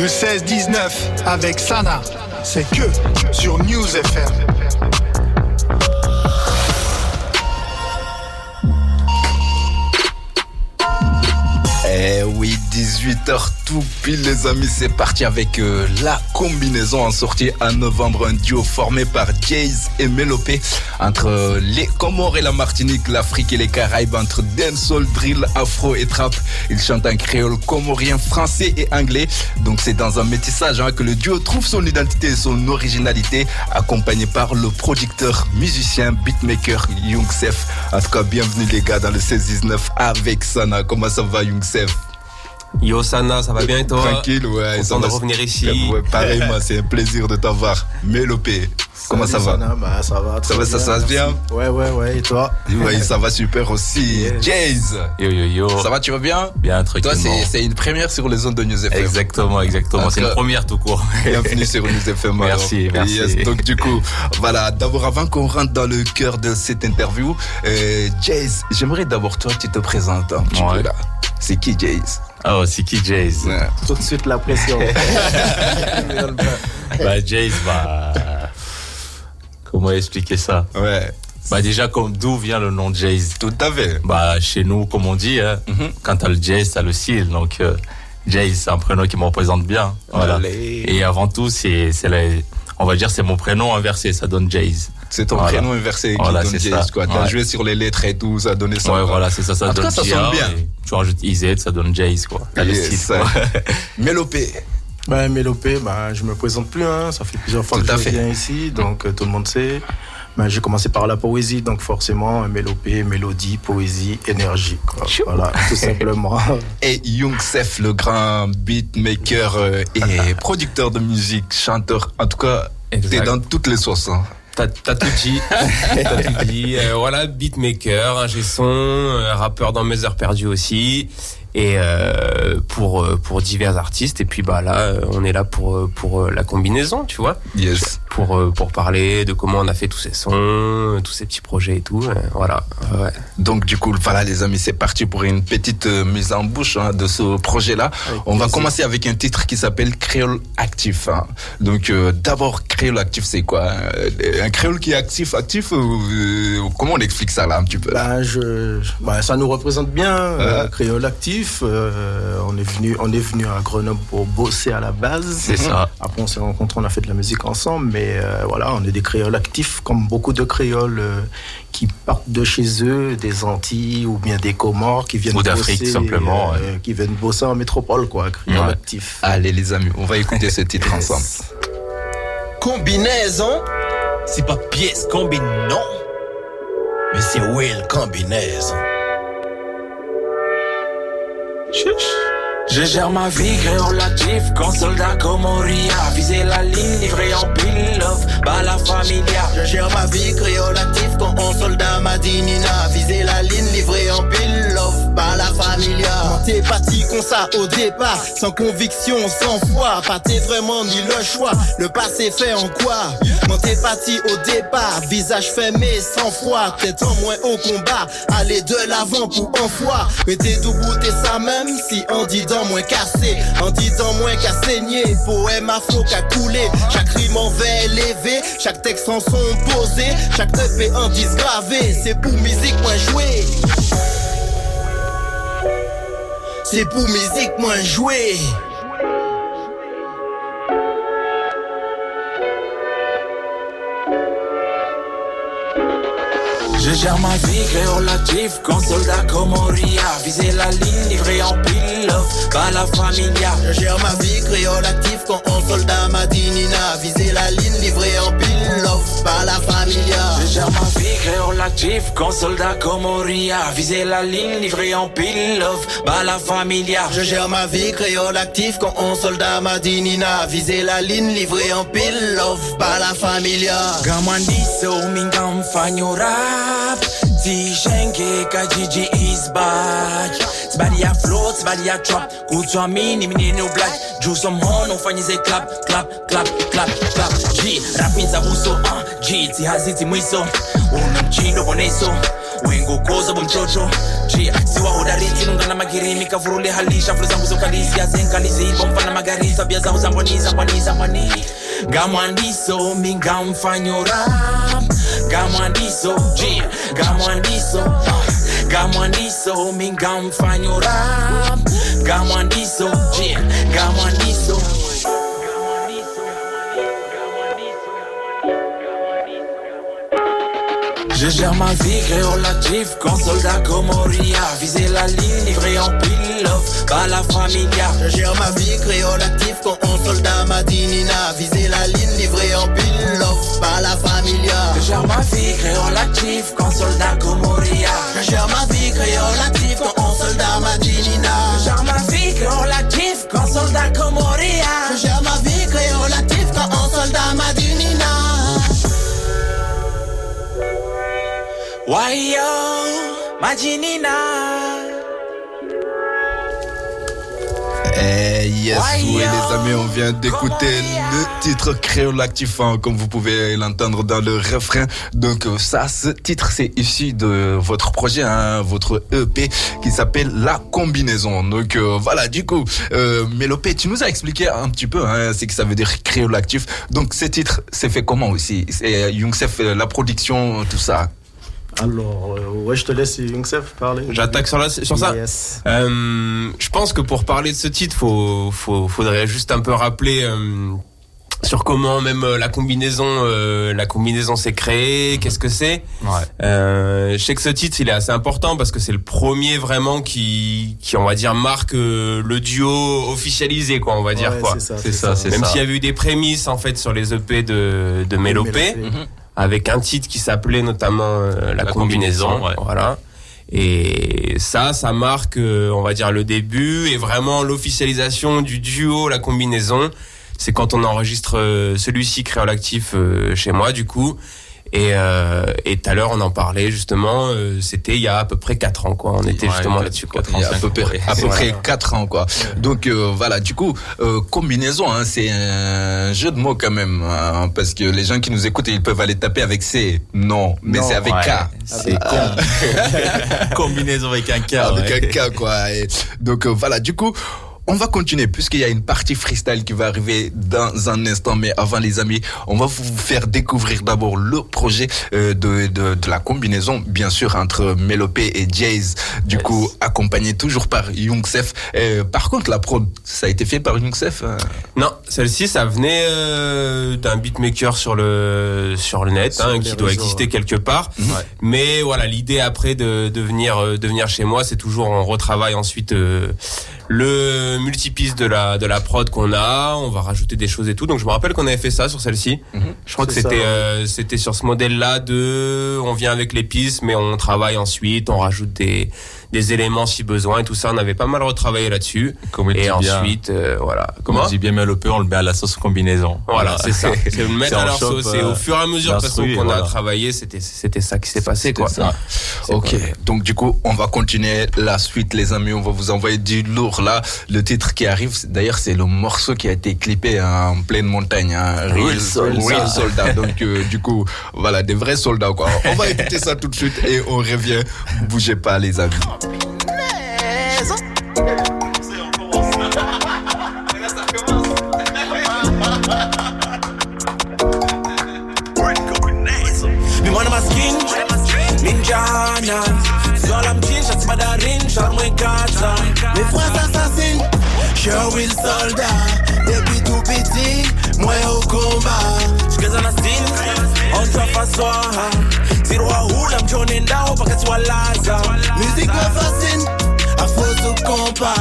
Le 16-19 avec Sana, c'est que sur News FM. 18h tout pile les amis, c'est parti avec euh, la combinaison en sortie en novembre, un duo formé par Jays et Melopé entre euh, les Comores et la Martinique, l'Afrique et les Caraïbes, entre dancehall, drill, afro et trap. Ils chantent en créole comorien, français et anglais. Donc c'est dans un métissage hein, que le duo trouve son identité et son originalité, accompagné par le producteur, musicien, beatmaker Youngsef. En tout cas, bienvenue les gars dans le 16-19 avec Sana. Comment ça va Youngsef Yo Sana, ça va bien et toi Tranquille, ouais. Content de revenir ici. Ouais, pareillement, c'est un plaisir de t'avoir. Mélopé, comment ça va Sana, bah, Ça va. Ça va, ça se passe bien Ouais, ouais, ouais. Et toi Oui, ça va super aussi. Jays Yo yo yo. Ça va, tu vas bien Bien Toi, tranquillement. c'est c'est une première sur les ondes de News FM. Exactement, exactement. C'est une première tout court. Bienvenue sur News FM. Merci, alors. merci. Yes, donc du coup, voilà, d'abord avant qu'on rentre dans le cœur de cette interview, euh, Jays, j'aimerais d'abord toi tu te présentes un petit Ouais. peu là. C'est qui Jays Oh, c'est qui Jays Ouais. Tout de suite la pression. Bah Jays, bah comment expliquer ça? Ouais, Bah déjà comme d'où vient le nom Jays? Tout à fait. Bah chez nous, comme on dit, hein, Mhm. quand t'as le Jays, t'as le style. Donc euh, Jays, c'est un prénom qui me représente bien. Voilà. Allez. Et avant tout, c'est c'est la- on va dire c'est mon prénom inversé, ça donne Jays. C'est ton Voilà. prénom inversé qui Voilà, donne Jays, ça. quoi. T'as Ouais. joué sur les lettres et tout, ça a donné ça. ouais, voilà, c'est ça, ça En tout donne cas, ça sonne bien. Tu rajoutes IZ, ça donne Jays, quoi. T'as le Yes, style, ça. quoi. Mélopé. bah, Mélopé, bah, je me présente plus. Hein. Ça fait plusieurs fois Tout que je fait. viens ici, donc euh, tout le monde sait. Bah, j'ai commencé par la poésie, donc forcément, mélopée, mélodie, poésie, énergie. quoi. Voilà, tout simplement. Et Youngsef, le grand beatmaker euh, et producteur de musique, chanteur. En tout cas, t'es dans toutes les sauces. hein. T'as t'as tout dit. T'as tout dit. Euh, voilà, beatmaker, ingé son, euh, rappeur dans mes heures perdues aussi. Et euh, pour euh, pour divers artistes. Et puis bah là, euh, on est là pour pour la combinaison, tu vois, Yes. pour pour parler de comment on a fait tous ces sons, tous ces petits projets et tout. voilà. Ouais. Donc du coup, voilà les amis, c'est parti pour une petite mise en bouche hein, de ce projet-là. On va commencer avec un titre qui s'appelle Créole Actif. hein. Donc euh, d'abord, Créole Actif, c'est quoi Un créole qui est actif, actif euh, Comment on explique ça là un petit peu? Là Bah, je, bah, ça nous représente bien, euh. Créole Actif. Euh, on, est venu, on est venu à Grenoble pour bosser à la base. C'est ça. Après, on s'est rencontrés, on a fait de la musique ensemble, mais euh, voilà, on est des créoles actifs, comme beaucoup de créoles euh, qui partent de chez eux, des Antilles ou bien des Comores, qui viennent Ou d'Afrique, simplement, euh, qui viennent bosser en métropole, quoi, créoles Ouais. actifs. Allez les amis, on va écouter ce titre ensemble. Combinaison, c'est pas pièce combine, non. Mais c'est Will combinaison. Je gère ma vie, créolatif, quand soldat Comoria Viser la ligne, livré en pile, love, bah la familia. Je gère ma vie créolatif quand on soldat Madinina. Viser la ligne livrée en pile, love, pas la familia. T'es parti comme ça au départ, sans conviction, sans foi. Pas t'es vraiment ni le choix. Le passé fait en quoi? Quand t'es parti au départ, visage fermé, sans foi. Tête en moins au combat, aller de l'avant pour en foi. Mais t'es debout, ça même si on dit dans moins cassé, en disant moins qu'à saigner. Poème afro qu'à couler, chaque rime en vers élevé, chaque texte en son posé, chaque EP en disque gravé. C'est pour musique moins jouer. Se pou mizik mwen jwe Je gère ma vie, créolatif, quand soldat Comoria Viser la ligne, livré en pile, bah la familia Je gère ma vie créole actif quand on soldat Madinina. Viser la ligne livrée en pile, love, pas la familia. Je gère ma vie, créolatif, quand soldat Comoria Viser la ligne, livré en pile, bah la familia Je gère ma vie créole actif quand on soldat Madinina. Viser la ligne livrée en pile, love, pas la familia. Gamandiso mingam fanyo rap tishengeka jiji is back. Sibali ya flow sibali ya trap kutwamini minene ublack juso mhono ufanyize clap clap clap clap clap. G rap inza buso uh, ah, g ti zihaziti mwiso. Una mchindo boneso wengukoza bomchocho g siwa nunga na magirimi kavurule halisha. Fulu zangu zokalisi ya azenkalizi ipo mfana magari. Tabia zangu zambwani zambwani zambwani ngamwandiso mingamfanyora ngamwandiso ngamwandiso ngamwandiso mingamfanyora ngamwandiso ngamwandiso Je gère ma vie, relatif, quand soldat Comoria Viser la ligne, livré en pile, love, pas la familia. Je gère ma vie créolatif quand on soldat Madinina Viser la ligne livré en pile love par la familia. Je gère ma vie, créolatif, quand soldat Comoria Je gère ma vie créolatif quand on soldat Madinina Je gère ma vie, créolatif, quand soldat Comoria Je Why yo, Majinina Eh yes, oui les amis, on vient d'écouter le titre créole actif, hein, comme vous pouvez l'entendre dans le refrain. Donc euh, ça, ce titre, c'est issu de votre projet, hein, votre EP qui s'appelle La Combinaison. Donc euh, voilà, du coup, euh, Mélopé, tu nous as expliqué un petit peu hein, ce que ça veut dire créole actif. Donc ce titre, c'est fait comment aussi? C'est Youngsef, euh, la production, tout ça? Alors, euh, ouais, je te laisse Youngsef parler. J'attaque sur, la- sur ça. Yes. Euh, je pense que pour parler de ce titre, faut, faut, faudrait juste un peu rappeler euh, sur comment même la combinaison, euh, la combinaison s'est créée, qu'est-ce que c'est. Ouais. Euh, je sais que ce titre, il est assez important parce que c'est le premier vraiment qui, qui on va dire marque euh, le duo officialisé, quoi, on va dire quoi. C'est ça, C'est ça, c'est Même ça. s'il y avait eu des prémices en fait sur les EP de, de Mélopé, Mélopé. Avec un titre qui s'appelait notamment euh, la, La combinaison, combinaison, ouais. voilà. Et ça, ça marque, euh, on va dire, le début et vraiment l'officialisation du duo, la combinaison. C'est quand on enregistre euh, celui-ci créole actif chez moi, du coup. Et euh, et tout à l'heure, on en parlait justement. euh, C'était il y a à peu près quatre ans, quoi. On était Ouais, justement là-dessus, quoi. quatre ans. Il y a à peu près, à peu Voilà. près 4 ans, quoi. Donc euh, voilà, du coup, euh, combinaison, hein, c'est un jeu de mots quand même, hein, parce que les gens qui nous écoutent, ils peuvent aller taper avec C. Non, mais c'est avec Ouais. K. C'est con. Combinaison avec un K. avec ouais. un K, quoi. Et donc euh, voilà, du coup. On va continuer puisqu'il y a une partie freestyle qui va arriver dans un instant. Mais avant les amis, on va vous faire découvrir d'abord le projet euh, de, de, de la combinaison, bien sûr, entre Mélopé et Jays. Du Yes. coup, accompagné toujours par Youngsef. Euh, par contre, la prod, ça a été fait par Youngsef. hein? Non, celle-ci, ça venait euh, d'un beatmaker sur le sur le net, Sur hein, qui doit réseaux, exister ouais. quelque part. Mais voilà, l'idée après de, de venir de venir chez moi, c'est toujours on retravaille ensuite euh, le multipiste de la de la prod qu'on a. On va rajouter des choses et tout. Donc je me rappelle qu'on avait fait ça sur celle-ci. Je crois que c'était euh, c'était sur ce modèle-là de on vient avec les pistes, mais on travaille ensuite, on rajoute des des éléments si besoin et tout ça. On avait pas mal retravaillé là-dessus. Comme il Et ensuite, euh, voilà. Comment on dit bien Mélopé, on le met à la sauce combinaison. Voilà, c'est ça. C'est le mettre à leur sauce. Et euh, au fur et à mesure l'instru, qu'on a travaillé, c'était c'était ça qui s'est passé quoi. ça. C'est Ok, quoi. donc du coup, on va continuer la suite, les amis. On va vous envoyer du lourd là. Le titre qui arrive, d'ailleurs, c'est le morceau qui a été clippé hein, en pleine montagne. Hein. Real, Soldat. Real Soldat. Donc euh, du coup, voilà, des vrais soldats quoi. On va écouter ça tout de suite et on revient. Bougez pas, les amis. Mi mwana maskin Ninjana Zola mchinja Timadarin Charmwe kata Mes frères assassins, je suis le soldat. Depuis tout petit, moi au combat. Chikaza na sin Onja faswaha Zirwa Musique me fascine, à faux au compas.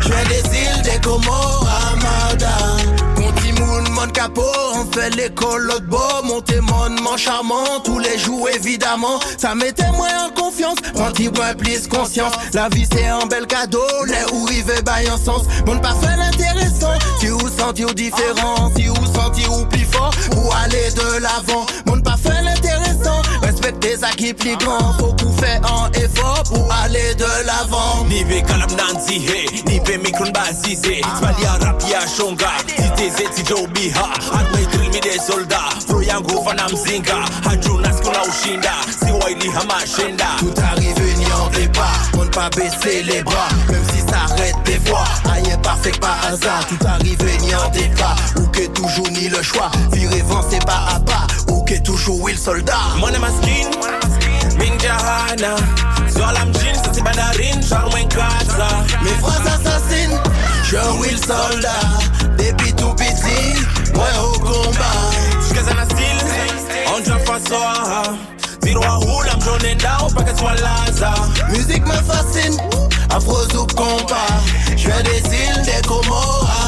Je viens des îles des Comores à Marda. Montimoun, mon capot, on fait l'école l'autre beau. Mon mon charmant, tous les jours évidemment. Ça mettait moins en confiance, prends-y moins plus conscience. La vie c'est un bel cadeau, les où il veut bailler en sens. Mon pas fait l'intéressant, si vous sentez ou différent, si vous sentez ou plus fort, ou aller de l'avant? Mon l'intéressant, respecte Des acquis plus grands, faut qu'on fait un effort pour aller de l'avant. Nive kalam nanzi he, nive mikron bazize Smalia rapia shonga, ziteze tijo biha Adme drill mi de solda, fro yangu fana mzinga Hajunas kuna ushinda, siwa ili hama shenda Tout arrive n'y en pas, on ne pas baisser les bras, même si ça arrête des fois. Rien parfait par hasard, tout arrive n'y en pas. Ou que toujours ni le choix, virer vent c'est pas à pas. Ou que toujours le soldat. Mwana maskin, min jahana. Zwala mjini, sasi bandarin, charmwen kaza Mes phrases assassines, je will soldat. Depuis tout petit, moi au combat. Shikaza na style, onja fasoa Zero a hula mjone ndao mpaka swalaza Musique me fascine, afro ou combat. Je des îles, des Comores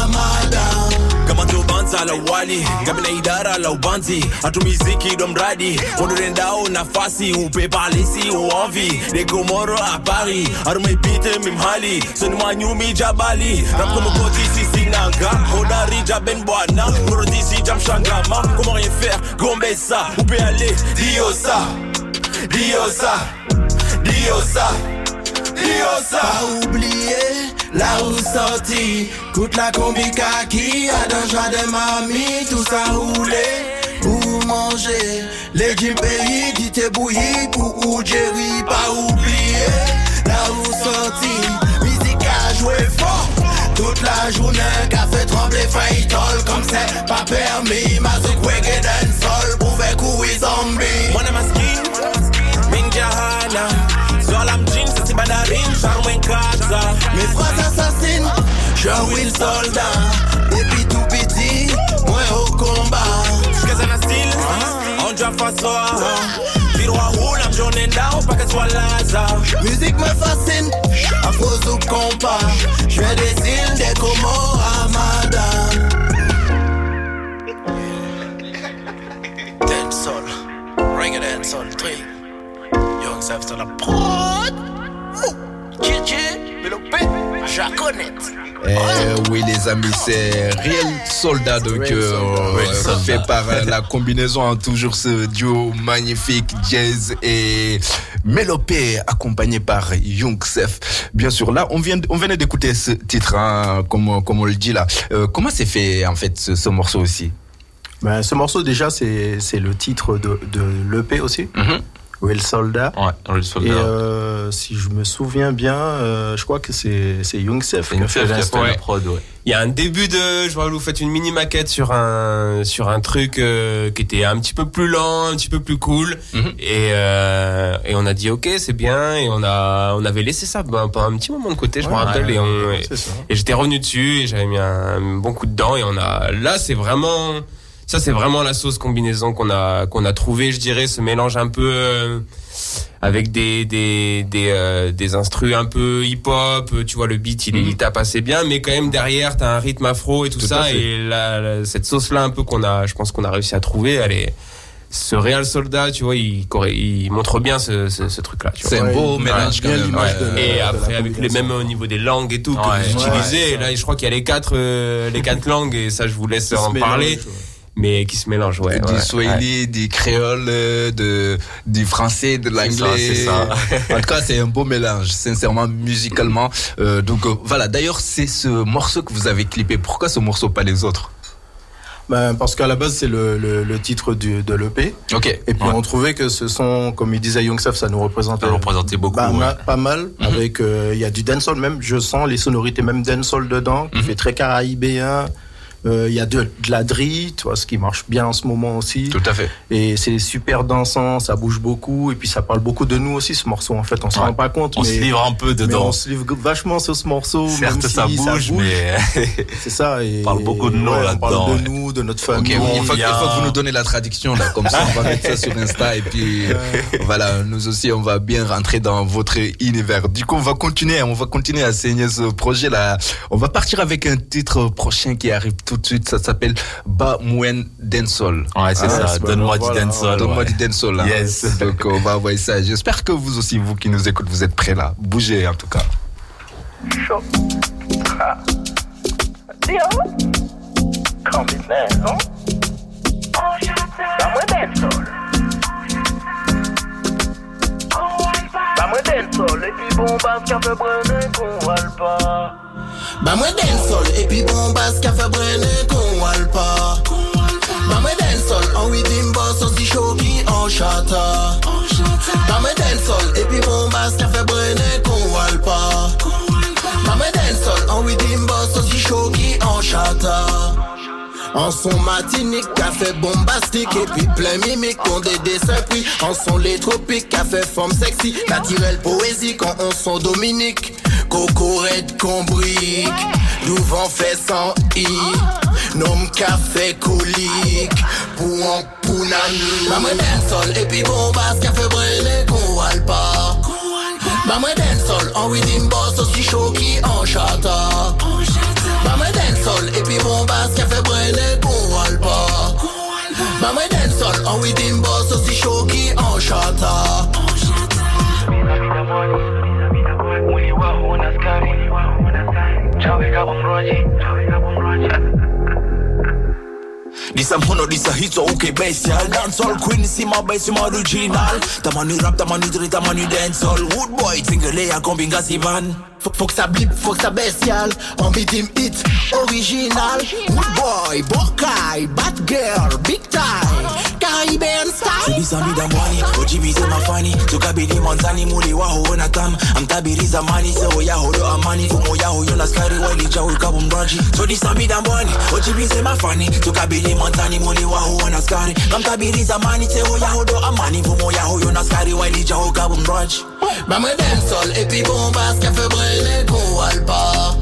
tubanza la wali gamina idara la ubanzi hatumiziki ndo mradi ondorendao nafasi upepalisi uomvi negomoro habari arumeipite mimhali soni mwanyumi jabali rapkomokoti sisinanga hodari jaben bwana norodisi jamshangama comment faire gombe ça ale diosa diosa diosa Pas oublier la roue sortie Toute la combi kaki A d'un de mamie Tout ça roulé. Pour manger Les jeans pays dit t'es bouilli. Pour ou Jerry Pas oublier la roue sortie Musique à jouer fort. Toute la journée qu'a fait trembler Faitol. Comme c'est pas permis Mazouk reggae dancehall Pouvait courir zombie kaza Mes phrases assassines, je will soldat. Depuis tout petit, moi au combat. shikaza na style onja fasoa virwa hula mjone ndao mpaka swalaza Musique me fascine, afro ou compas. Je des îles, des Comores à Madame. Dancehall, reggae dancehall, drill. Young la prod. Eh oui les amis, c'est Real Soldat donc Real euh, fait par euh, la combinaison hein, toujours ce duo magnifique Jazz et Mélopé accompagné par Young Sef. Bien sûr là on vient on venait d'écouter ce titre hein, comme comme on le dit là. Euh, comment c'est fait en fait ce, ce morceau aussi? Ben, ce morceau, déjà, c'est c'est le titre de, de l'EP aussi. Mhm. Will Soldat. Ouais, Real Et Soldat. euh, si je me souviens bien, euh, je crois que c'est c'est Young Sef C'est qui a une fait fait l'instru. Ouais. la prod, ouais. Il y a un début de, je vois, vous faites une mini maquette sur un sur un truc euh, qui était un petit peu plus lent, un petit peu plus cool, Mhm. et euh, et on a dit ok c'est bien et on a on avait laissé ça ben, pendant un petit moment de côté, je me rappelle, ouais, et et, et j'étais revenu dessus et j'avais mis un, bon coup dedans et on a là c'est vraiment ça c'est vraiment la sauce combinaison qu'on a qu'on a trouvé, je dirais, ce mélange un peu euh, avec des des des euh, des instrus un peu hip hop tu vois le beat il, est- il tape assez bien mais quand même derrière t'as un rythme afro et tout, ça et là, là, cette sauce là un peu qu'on a je pense qu'on a réussi à trouver elle est ce Real Soldat tu vois il il montre bien ce ce, ce truc là tu vois. C'est un beau ouais, mélange quand bien même. l'image ouais. de la- Et de la après, avec les mêmes au niveau des langues et tout que Ouais, vous ouais, utilisez, ouais, et là, je crois qu'il y a les quatre, euh, les quatre langues, et ça, je vous laisse en mélange, parler, ouais. Mais qui se mélangent, ouais. du ouais, swahili, du créole, de, du français, de l'anglais. c'est ça. en tout cas, c'est un beau mélange, sincèrement, musicalement. Euh, donc euh, voilà. D'ailleurs, c'est ce morceau que vous avez clippé. Pourquoi ce morceau, pas les autres? Ben, parce qu'à la base, c'est le, le, le titre du, de l'EP. Ok. Et puis Ouais. on trouvait que ce son, comme il disait Young Sef, ça nous représentait Ça représentait beaucoup, ouais. ma- pas mal. Avec euh, il y a du dancehall même, je sens les sonorités même dancehall dedans, qui fait très caraïbéen. Euh, Il y a de, de la drill, tu vois, ce qui marche bien en ce moment aussi. Tout à fait. Et c'est super dansant, ça bouge beaucoup, et puis ça parle beaucoup de nous aussi ce morceau. En fait, on se Ouais. rend pas compte, On mais, se livre un peu mais dedans. on se livre vachement sur ce morceau. même Certes, si ça bouge, mais c'est ça. Et, parle beaucoup de nous ouais, on parle de nous, de notre Ok, famille. il, faut, il vient. faut que vous nous donnez la traduction là, comme ça on va mettre ça sur Insta et puis voilà, nous aussi on va bien rentrer dans votre univers. Du coup, on va continuer, on va continuer à saigner ce projet là. On va partir avec un titre prochain qui arrive tout de suite. Ça s'appelle Ba Mwen Dancehall. Ouais, c'est Ah, ça. Donne-moi voilà. du dancehall. Donne-moi ouais. du. Là. Yes. Donc on va envoyer ça. J'espère que vous aussi, vous qui nous écoutez, vous êtes prêts là. Bougez en tout cas. Dancehall et puis bombasse qu'a fait brûler qu'on wale pas. Bah moi dancehall et puis bombasse qu'a fait brûler qu'on wale pas. Bah moi dancehall en rhythm boss aussi choqué en chata. Bah moi dancehall et puis bombasse qu'a fait brûler qu'on wale pas. Bah moi dancehall en rhythm boss aussi choqué en chata. En son matinique, café bombastique Et puis plein mimique, on des dessins pris En son les tropiques, café forme sexy Naturel poésie, quand on son Dominique. Coco red combrique Louvent fait sans i Nom café colique Pour un pounani. Maman dancehall et puis bombasse Café brûlé qu'on pas. Maman dancehall en rhythm boss Aussi chaud qui en chata sol Epi bon bas ke fe brene kon al pa Maman den sol An widin boss osi show ki an chata Mina mina boy Mina mina boy Muli wa hona skari Chawe ka bomroji Chawe ka bomroji disa hito uke bestial Dancehall queen si ma best ma original. Tamani rap tamani dre tamani dancehall. Wood boy tingele ya kombinga si van. Que ça blip, que ça bestial En rhythm hit original. Wood boy, Bokai, bad girl, big time Caribbean style. Disa mi da mwani Ojibi se mafani. Tukabili manzani muli waho wana tam. Amtabiri zamani se oya hodo amani. Fumo ya hoyo na skari wali cha ukabu mbraji So disa mi da mwani Ojibi se mafani. Tukabili manzani muli waho wana skari Amtabiri zamani se oya hodo amani Fumo ya hoyo na skari wali cha ukabu mbraji Maman dancehall et puis bombasse Café brûlé qu'on wale pas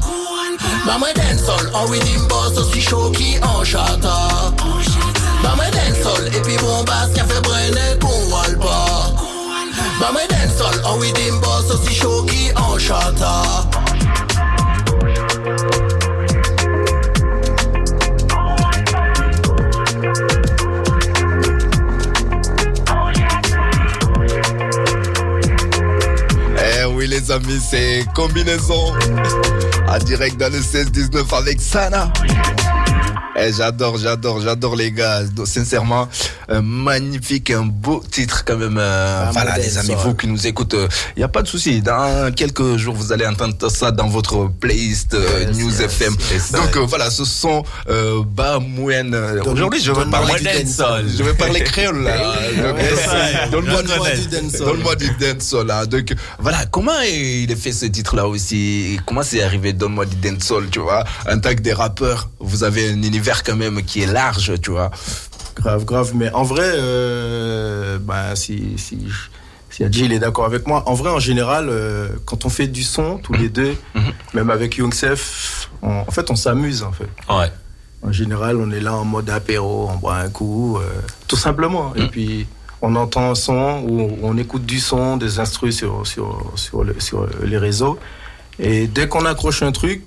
Maman dancehall en rhythm boss Aussi chaud qui en chata Maman dancehall et puis bombasse Café brûlé qu'on wale pas Maman dancehall en rhythm boss Aussi chaud qui en chata les amis, c'est combinaison. À direct dans le 16-19 avec Sana. Eh, j'adore, j'adore, j'adore les gars. Donc, sincèrement, un magnifique, un beau titre quand même. euh, voilà les amis, vous qui nous écoutez, il n'y a pas de souci. Dans quelques jours, vous allez entendre ça dans votre playlist euh, Yes, News yes, FM. yes. Donc euh, voilà, ce sont euh, Bamouen. Aujourd'hui, je vais parler du dancehall. Je vais parler créole euh, Donne-moi du dancehall. Donne-moi du dancehall. Donc voilà, comment il a fait ce titre là aussi? Comment c'est arrivé? Donne-moi du dancehall, tu vois En tant que des rappeurs, vous avez un univers quand même qui est large, tu vois. Grave, grave. Mais en vrai, euh, bah, si, si, si Adji il est d'accord avec moi, en vrai, en général, euh, quand on fait du son, tous les deux, même avec Youngsef, en fait, on s'amuse, en fait. Ouais. En général, on est là en mode apéro, on boit un coup, euh, tout simplement. Et puis, on entend un son ou on écoute du son, des instrus sur, sur, sur, le- sur les réseaux. Et dès qu'on accroche un truc,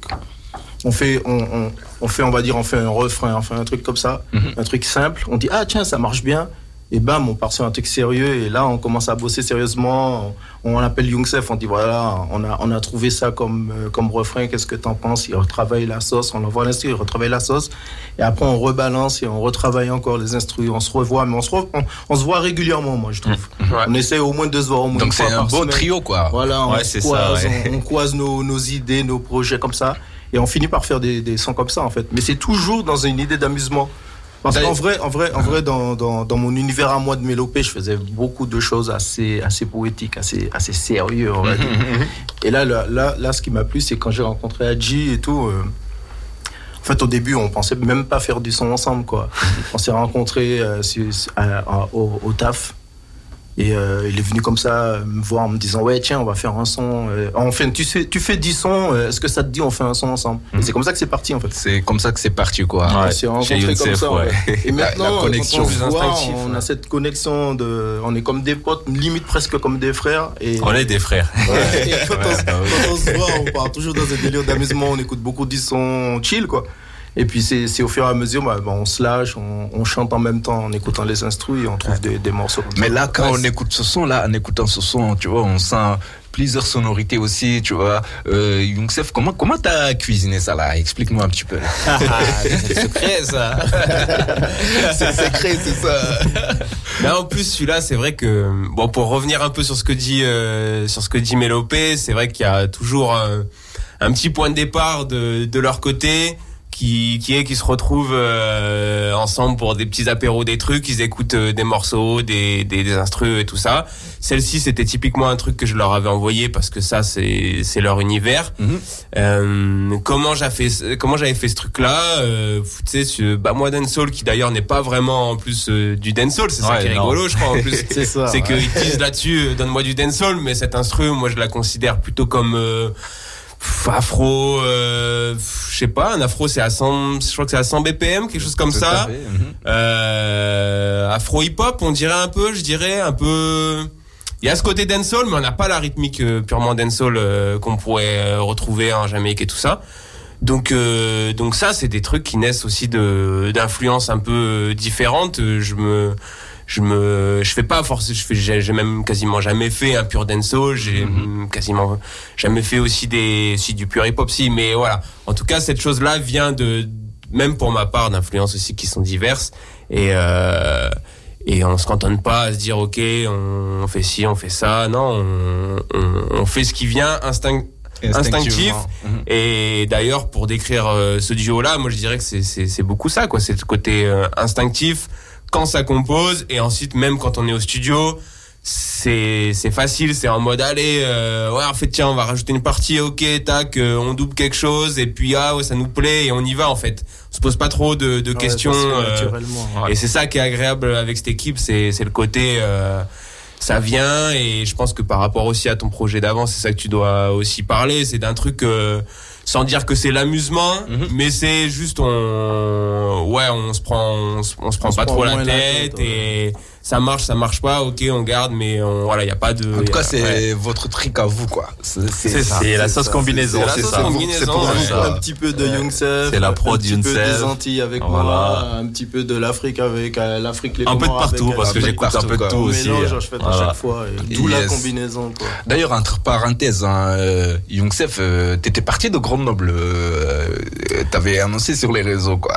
on fait, on, on, on fait, on va dire, on fait un refrain, on fait un truc comme ça, un truc simple. On dit, ah tiens, ça marche bien. Et bam, on part sur un truc sérieux. Et là, on commence à bosser sérieusement. On, on appelle Youngsef, on dit, voilà, on a, on a trouvé ça comme, euh, comme refrain. Qu'est-ce que t'en penses? Il retravaille la sauce. On envoie l'instru, il retravaille la sauce. Et après, on rebalance et on retravaille encore les instrus. On se revoit, mais on se, re- on, on se voit régulièrement, moi, je trouve. On essaie au moins de se voir au moins Donc c'est un beau semaine. trio quoi. Voilà, on, Ouais, c'est ça, croise, ouais. on, on croise nos, nos idées, nos projets comme ça. Et on finit par faire des, des sons comme ça, en fait. Mais c'est toujours dans une idée d'amusement. Parce qu'en vrai, en vrai, en vrai dans, dans, dans mon univers à moi de Mélopée, je faisais beaucoup de choses assez, assez poétiques, assez, assez sérieux, on va dire. Et là, là, là, là, ce qui m'a plu, c'est quand j'ai rencontré Adji et tout. euh, en fait, au début, on pensait même pas faire du son ensemble, quoi. On s'est rencontrés euh, au taf. Et euh, il est venu comme ça me voir en me disant ouais tiens on va faire un son. euh, enfin tu sais tu fais 10 sons. euh, Est-ce que ça te dit on fait un son ensemble Et C'est comme ça que c'est parti en fait. C'est comme ça que c'est parti quoi. On Ouais, s'est chez rencontrés comme Youssef, ça. ouais. fait. Et maintenant la connexion. on se voit, on a cette connexion de, on est comme des potes, limite presque comme des frères. Et, On est des frères. Ouais, et quand, on, quand on se voit, on part toujours dans un délire d'amusement, on écoute beaucoup du son chill, quoi. Et puis c'est c'est au fur et à mesure, bah, bah, on se lâche, on, on chante en même temps en écoutant les instrus et on trouve des, des morceaux. Mais là, quand on écoute ce son, là, en écoutant ce son, tu vois, on sent plusieurs sonorités aussi, tu vois. Euh, Youngsef, comment comment t'as cuisiné ça là? Explique-moi un petit peu. c'est secret ça. c'est secret, c'est ça. Mais en plus celui-là, c'est vrai que bon pour revenir un peu sur ce que dit euh, sur ce que dit Mélopé, c'est vrai qu'il y a toujours un, un petit point de départ de de leur côté qui qui est qui se retrouvent euh, ensemble pour des petits apéros des trucs, ils écoutent euh, des morceaux, des des, des instrus et tout ça. Celle-ci, c'était typiquement un truc que je leur avais envoyé parce que ça c'est c'est leur univers. Mhm. Euh, comment j'ai fait comment j'avais fait ce truc là euh, tu sais bah moi dancehall qui d'ailleurs n'est pas vraiment en plus euh, du dancehall c'est ça qui est non. rigolo je crois en plus C'est ça, c'est ouais. qu'ils disent là-dessus donne-moi du dancehall mais cet instru moi je la considère plutôt comme euh, afro euh, je sais pas un afro c'est à 100 je crois que c'est à 100 BPM quelque chose comme Tout ça mhm. euh, afro hip hop on dirait un peu je dirais un peu il y a ce côté dancehall, mais on n'a pas la rythmique euh, purement dancehall euh, qu'on pourrait euh, retrouver en Jamaïque et tout ça. Donc, euh, donc ça, c'est des trucs qui naissent aussi de d'influences un peu différentes. Je me, je me, je fais pas forcément, je fais, j'ai même quasiment jamais fait un pur dancehall. J'ai mm, quasiment jamais fait aussi des, si du pur hip hop si, mais voilà. En tout cas, cette chose-là vient de, même pour ma part, d'influences aussi qui sont diverses et. Euh, et on se cantonne pas à se dire ok on fait ci on fait ça non on, on, on fait ce qui vient instinct instinctif Mhm. et d'ailleurs pour décrire euh, ce duo là moi je dirais que c'est c'est c'est beaucoup ça quoi c'est le côté euh, instinctif quand ça compose et ensuite même quand on est au studio c'est c'est facile c'est en mode allez euh, ouais en fait tiens on va rajouter une partie ok tac euh, on double quelque chose et puis ah ouais ça nous plaît et on y va en fait on se pose pas trop de, de Ouais, questions euh, naturellement. et c'est ça qui est agréable avec cette équipe, c'est c'est le côté euh, ça vient et je pense que par rapport aussi à ton projet d'avant, c'est ça que tu dois aussi parler, c'est d'un truc euh, sans dire que c'est l'amusement, Mhm. mais c'est juste on ouais, on se prend on se, prend On pas trop la tête, la tête, ouais. Ça marche, ça marche pas, OK, on garde mais on, voilà, il y a pas de En tout cas, c'est ouais. votre trick à vous, quoi. C'est C'est ça. C'est la sauce combinaison, c'est la ça. C'est pour vous. Un petit peu de Youngsef, C'est la prod un petit peu Youngsef. des Antilles avec Voilà. moi, un petit peu de l'Afrique avec euh, l'Afrique les Un peu de avec, partout, euh, parce que j'écoute un peu de tout aussi. mélange, je fais à chaque fois, d'où la Yes. combinaison quoi. D'ailleurs, entre parenthèses, hein, euh, Youngsef, euh, t'étais parti de Grenoble. Euh, T'avais annoncé sur les réseaux, quoi.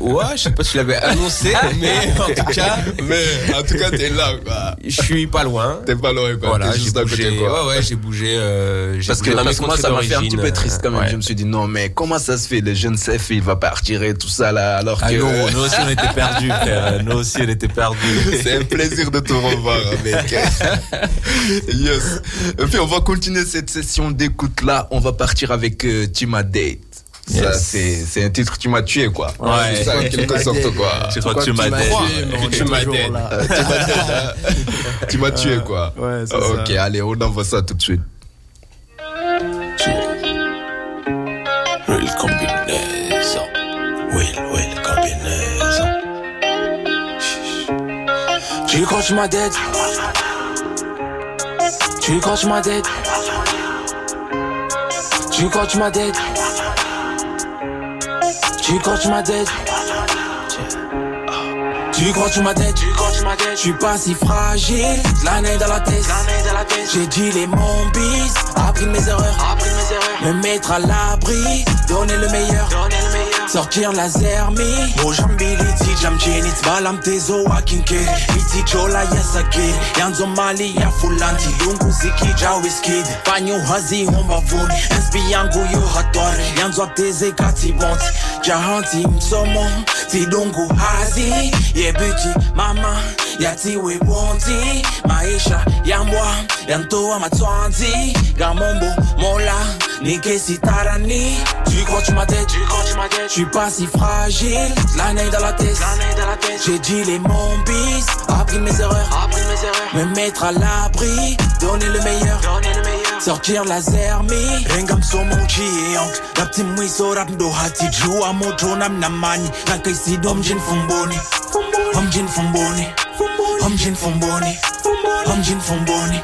Ouais, je sais pas si tu l'avais annoncé, mais en tout cas, Mais en tout cas, t'es là, quoi. je suis pas loin. T'es pas loin, quoi. Voilà, T'es j'ai juste à bougé. côté, quoi. Ouais, ouais, j'ai bougé. Euh, Parce que, bougé dans parce moi, ça m'a fait un petit peu d'origine, triste quand même. ouais. Je me suis dit, non, mais comment ça se fait, le jeune Sef, il va partir et tout ça, là, alors Ah que. non, nous aussi on était perdus, frère. Nous aussi on était perdus. C'est un plaisir de te revoir, mec. yes. Et puis, on va continuer cette session d'écoute là. On va partir avec euh, date. Ça, Yes. c'est, c'est un titre qui m'a tué, quoi. Ouais. C'est ça, en quelque sorte, quoi. Crois que tu m'as tué, Tu m'as. Euh, tu m'as tué, quoi. Ouais, c'est ok, ça. allez, on envoie ça tout de suite. Real combinaison. Will, will combinaison. Tu crois que tu m'as dead? Tu crois que tu m'as dead? Tu crois que tu m'as dead? Tu crois que tu m'as dead? Tu crois que tu m'as dead? Tu crois tu m'as dead? Je suis pas si fragile, l'année dans la tête. J'ai dit les mon appris mes erreurs. Me mettre à l'abri, donner le meilleur. Sortir la zermi. Mojambility, jam chenit, balam tezo wakinke. Iti chola yesake. Yanzo mali ya fulanti. Lungu ziki ja whisky. Panyo hazi homba vuni. SB yangu yo hatware. Yanzo teze kati bonti. Jahanti msomo. Tidungu hazi. Yebuti mama. Yatiwe bonti. Maisha yambwa. Yantoa matwanzi. Gamombo mola. Nikesi tarani. Tu m'as tête, tu crois que tu m'as tête. Je suis pas si fragile, l'année dans la tête. J'ai dit les mon bis, appris de mes erreurs, Me mettre à l'abri, donner le meilleur, Sortir la zermi, renga msomo uchiyonke. Ngapti mwiso rap ndo hati jua moto namnamani. Nakaisido omjin fumboni, omjin fumboni, omjin fumboni, omjin fumboni,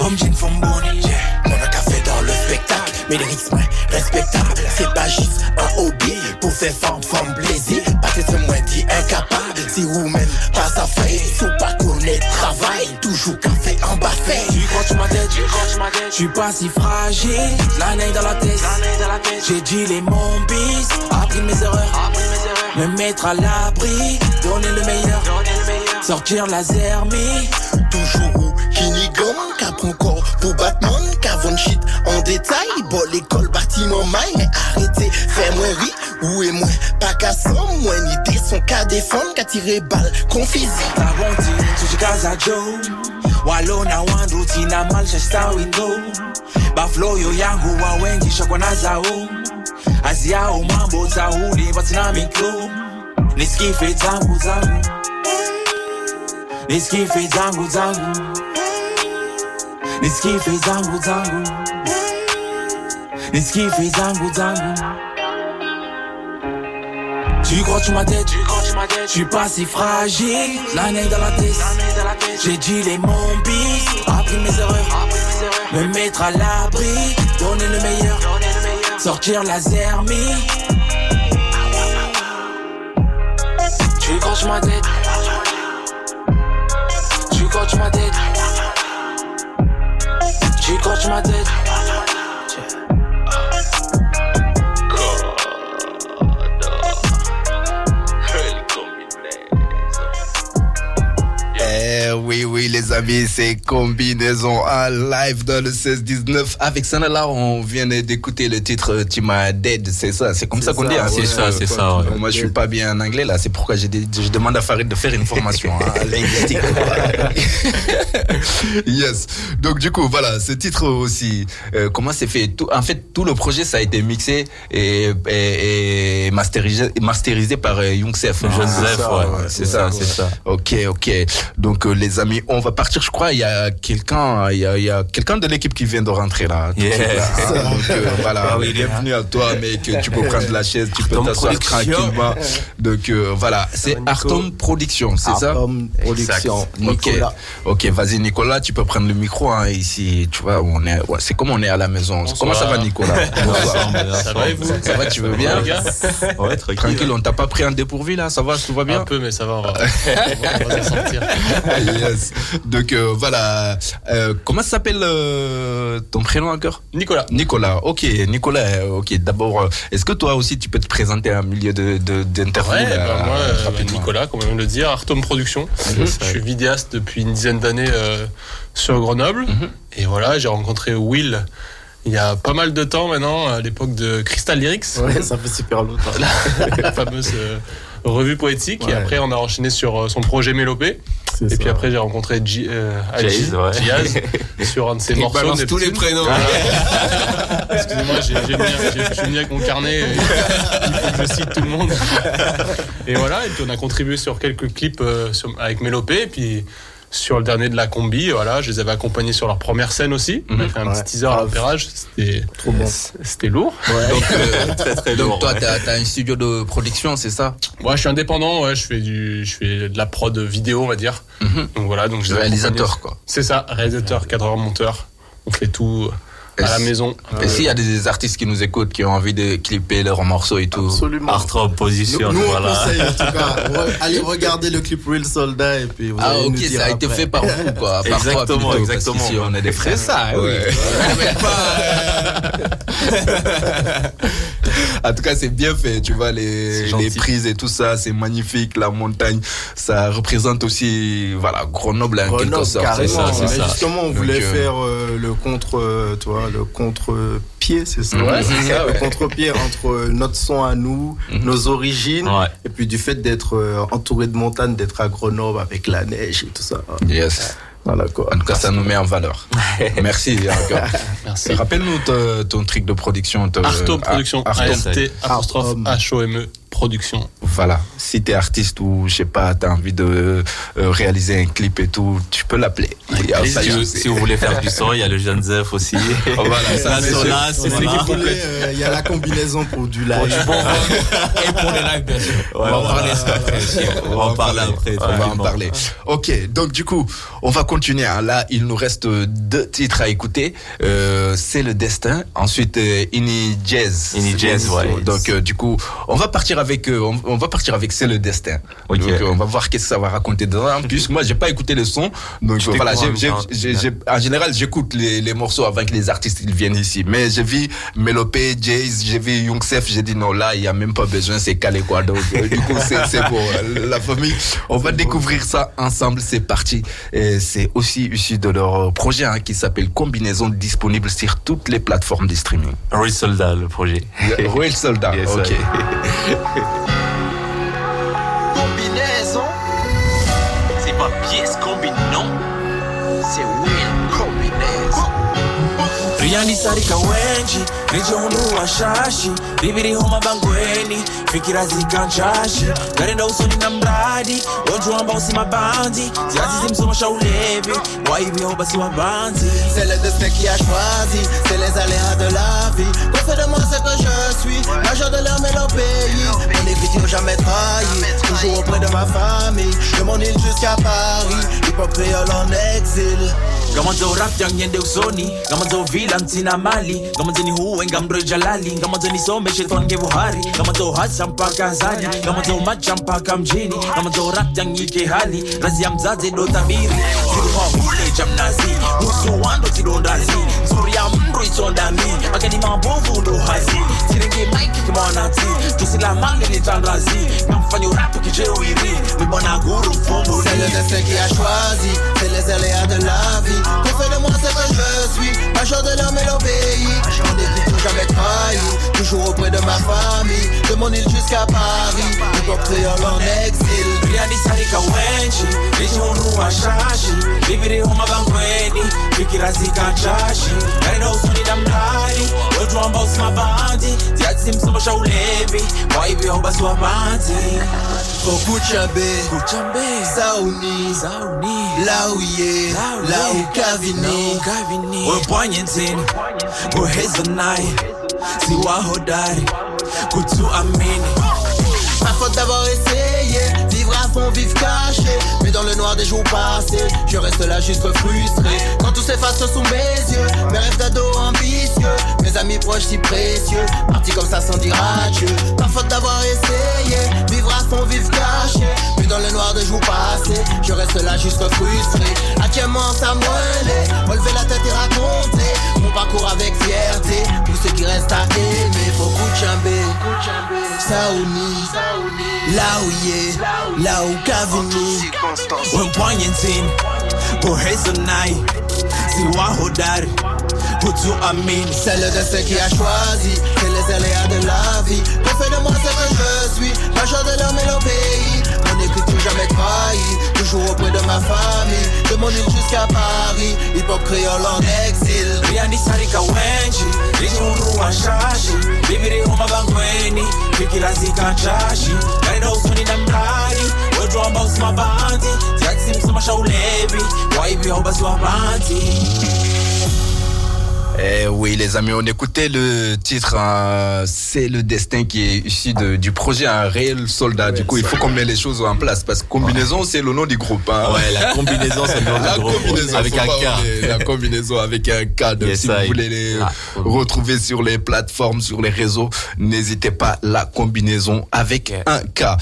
omjin fumboni. Yeah. On a café dans le spectacle, Mais les rythmes respectables, c'est pas juste un hobby. Pour faire forme, forme plaisir. Pas que moins dit incapable. Si ou même pas sa fait, sous pas connaître travail. Toujours café en bas fait. Tu crois tu m'as tête, tu crois tu m'as tête. Je suis pas si fragile, l'année dans la tête. J'ai dit les mon bis, appris mes erreurs. Me mettre à l'abri, donner le meilleur. Sortir la zermie. Toujours où Kinigon, cap encore pour Batman, qu'avant shit en détail. Bon, l'école, bâtiment maille, arrêtez, fais-moi oui, où est moi, pas qu'à somme, moi, une idée, son cas défendre, qu'à tirer balle, confisi. Ta bonti, tushikaza Joe. Walona wandu tina Manchester window. Baflo yo yangu wa wengi shokwa na zao. Aziao mambo za huli batina miklo. Niskife zangu zangu. Niskife zangu zangu. Niskife zangu zangu. Niskife zangu zangu. Tu crois tu m'as tête. Je suis pas si fragile, l'année dans la tête. J'ai dit les mon appris mes erreurs. Me mettre à l'abri, donner le meilleur. Sortir la zermie. Tu crois tu m'as tête. Tu crois tu m'as tête. Tu crois tu oui, les amis, c'est combinaison en live dans le 16-19. Avec ça, là, on vient d'écouter le titre Tu m'as dead, c'est ça, c'est comme ça qu'on dit. hein. C'est ça, c'est ça, ouais. Moi, je suis pas bien en anglais, là, c'est pourquoi je demande à Farid de faire une formation hein, linguistique. yes. Donc, du coup, voilà, ce titre aussi, euh, comment c'est fait? Tout, En fait, tout le projet, ça a été mixé et, et, et masterisé, masterisé par euh, Youngsef. Joseph, Ah, ouais, c'est ça, c'est ça. Ok, ok. Donc euh, les amis, on va partir. Je crois il y a quelqu'un, il y a, il y a quelqu'un de l'équipe qui vient de rentrer là. Yeah. là, hein. Donc euh, voilà, Ah bienvenue à toi, mec. Tu peux prendre la chaise, tu peux t'asseoir tranquillement. Donc euh, voilà, c'est. Artom Production, c'est ça? Artom Production, Ok, Nicolas. ok, vas-y Nicolas, tu peux prendre le micro hein, ici. Tu vois, on est, ouais, c'est comme on est à la maison. Comment ça va Nicolas? Ça va et vous? Ça va, tu veux bien? Ouais, tranquille. Tranquille, on t'a pas pris un dépourvu là, ça va, tout va bien? Un peu, mais ça va, on va, on va s'en sortir. yes. Donc euh, voilà. Euh, comment s'appelle euh, ton prénom encore? Nicolas. Nicolas. Ok, Nicolas. Ok, d'abord, est-ce que toi aussi tu peux te présenter à un milieu de d'interview Ouais, bah, moi, euh, rapidement? Nicolas, comme on vient de le dire, Artom Production. Mhm. Je suis vidéaste depuis une dizaine d'années euh, sur Grenoble. Mhm. Et voilà, j'ai rencontré Will il y a pas mal de temps maintenant, à l'époque de Crystal Lyrics, Ouais, ça fait super longtemps. la fameuse euh, revue poétique. Et après, on a enchaîné sur euh, son projet Mélopée. Et ça. puis après, j'ai rencontré G, euh, ouais. Giaz, sur un de ses Il morceaux. balance tous les prénoms. Excusez-moi, j'ai j'ai le mien, j'ai- je suis venu avec mon carnet. et il faut que je cite tout le monde. Et voilà, et puis on a contribué sur quelques clips euh, sur- avec Mélopée. Et puis sur le dernier de la combi, voilà, je les avais accompagnés sur leur première scène aussi. On a fait un Ouais. petit teaser à l'opérage. C'était Trop bon. c'était lourd. Donc, euh, Très très donc lourd. toi, ouais. t'as as un studio de production, c'est ça? Moi, je suis indépendant. Ouais, je fais du, je fais de la prod vidéo, on va dire. Mhm. Donc voilà, donc je les ai Réalisateur quoi. C'est ça, réalisateur, cadreur, monteur. On fait tout à la Et maison. Et s'il y a des artistes qui nous écoutent, qui ont envie de clipper leurs morceaux et tout. Absolument. Art Nous, position, nous, on voilà. conseille en tout cas. Allez regarder le clip Real Soldat et puis vous Ah allez ok, nous dire ça a été fait par vous quoi. par toi, Exactement, plutôt, exactement. Parce on est des frères. C'est ça, oui. Ouais. en tout cas, c'est bien fait, tu vois, les, les prises et tout ça, c'est magnifique, la montagne, ça représente aussi, voilà, Grenoble en quelque Grenoble, sorte. carrément. ça, c'est Mais ça. justement, on Donc, voulait euh, faire euh, le contre, euh, tu vois, le contre-pied, c'est ça? Ouais, c'est ça, Le contre-pied entre euh, notre son à nous, Mhm. nos origines, Ouais. et puis du fait d'être euh, entouré de montagnes, d'être à Grenoble avec la neige et tout ça. Yes. Voilà quoi. En tout cas, ça nous met en valeur. Merci. Merci. Rappelle-nous ton, ton truc de production. ton- Artom Ah, Production. Artom. Apostrophe Artom. H-O-M-E Production. voilà, si t'es artiste ou je sais pas, t'as envie de euh, réaliser un clip et tout, tu peux l'appeler. Si, tu- si vous voulez faire du son, il y a le jeune Zef aussi. Voilà, ça, La c'est- Solas, c'est- voilà. euh, Il y a la combinaison pour du live. Et pour les lives, bien sûr. on va en parler ça après. On va en parler après. On va en parler. Ok, donc du coup, on va continuer. hein. Là, il nous reste deux titres à écouter. Euh, c'est le destin. Ensuite, euh, Ini Jazz. Ini Jazz, ouais. Donc euh, du coup, on va partir avec, euh, on, on va partir avec c'est le destin. Donc euh, on va voir qu'est-ce que ça va raconter dedans. En plus, moi, j'ai pas écouté le son, donc euh, voilà. en général, j'écoute les, les morceaux avant que les artistes ils viennent ici. Mais j'ai vu Melopé, Jays, j'ai vu Youngsef, j'ai dit non là, il y a même pas besoin, c'est calé quoi. Donc du coup, c'est. Euh, La famille, on va découvrir ça ensemble. C'est parti. C'est aussi issu de leur projet hein, qui s'appelle Combinaison, disponible sur toutes les plateformes de streaming. Roy Soldat, le projet. Royal Soldat. Yes, ok. Combinaison. C'est pas pièce combine, non. C'est Combinaison. Riandisarika wenji richiunduwa shashi riviri homa bangweni fikira zikanchashi garenda usoni na mradi wojuamba usima banzi ziazi zimsomosha ulevi waiviho basi wabanzi C'est le destin qui a choisi, c'est les aléas de la vie. Qu'on fait de moi ce que je suis, major de l'homme et le pays. Mon écriture jamais trahi, toujours auprès de ma famille. De mon île jusqu'à Paris, hip-hop en exil. ngama za nyende usoni. Ngama za mali. Ngama za ni huwe ngamroe jalali. Ngama za mpaka hazani ngama za mpaka mjini. Ngama za hali. Razi ya mzazi do tabiri ziruha hule chamnazi uso zidondazi hazi siringi kijewiri mibona guru mfumbu C'est le destin qui a choisi, c'est les aléas de la vie. Qu'on fait de moi ce que je suis, major de l'homme et. Mon écriture jamais trahi, toujours auprès de ma famille. De mon île jusqu'à Paris, créole en exil. riandisarika wenji richiunduwa shashi viviri homa bangweni fikira zikanchashi garenda usoni na mradi wotwamba usimabandi ziatsimsomosha ulevi waiviho basi wabanzi Okuchabe, kuchambe Saouni, zauni Laouye, Laou Kavini. kavini wepwanye nsini kuhezonai siwahodari kutuamini Ma faute d'avoir essayé, vivre à fond, vivre caché. Mais dans le noir des jours passés, je reste là juste frustré. Quand tout s'efface sous mes si précieux, partis comme ça sans dire adieu. Ma faute d'avoir essayé, vivre à fond, vivre caché. Mais dans le noir des jours passés, je reste là juste frustré. Actuellement, ça moelle, relever la tête et raconter mon parcours avec fierté. Pour ceux qui restent à aimer, faut Kouchambé, Saouni, Laouye, Laou Kavini. wempwanye nsini kuhezonai siwahodari kutuamini C'est le destin qui a choisi, c'est les aléas de la vie. Qu'on fait de moi ce que je suis, major de l'homme et le pays. Mon écriture jamais trahi, toujours auprès de ma famille. De mon île jusqu'à Paris, hip-hop créole en exil. riandisarika wenji. Richiunduwa shashi viviri homa bangweni fikira zikanchashi garenda usoni na mradi wotwamba usimabandi ziatsimsomasha ulevi waiviho basi wabanzi Eh oui, les amis, on écoutait le titre, euh, c'est le destin qui est issu de- du projet Un réel soldat. Du coup, il faut qu'on mette les choses en place parce que combinaison, c'est le nom du groupe. Hein. Ouais, la combinaison, c'est le nom du La groupe. combinaison, Avec un K. La combinaison avec un K. Donc, Yes, si vous voulez les Ah. retrouver sur les plateformes, sur les réseaux, n'hésitez pas. La combinaison avec un K.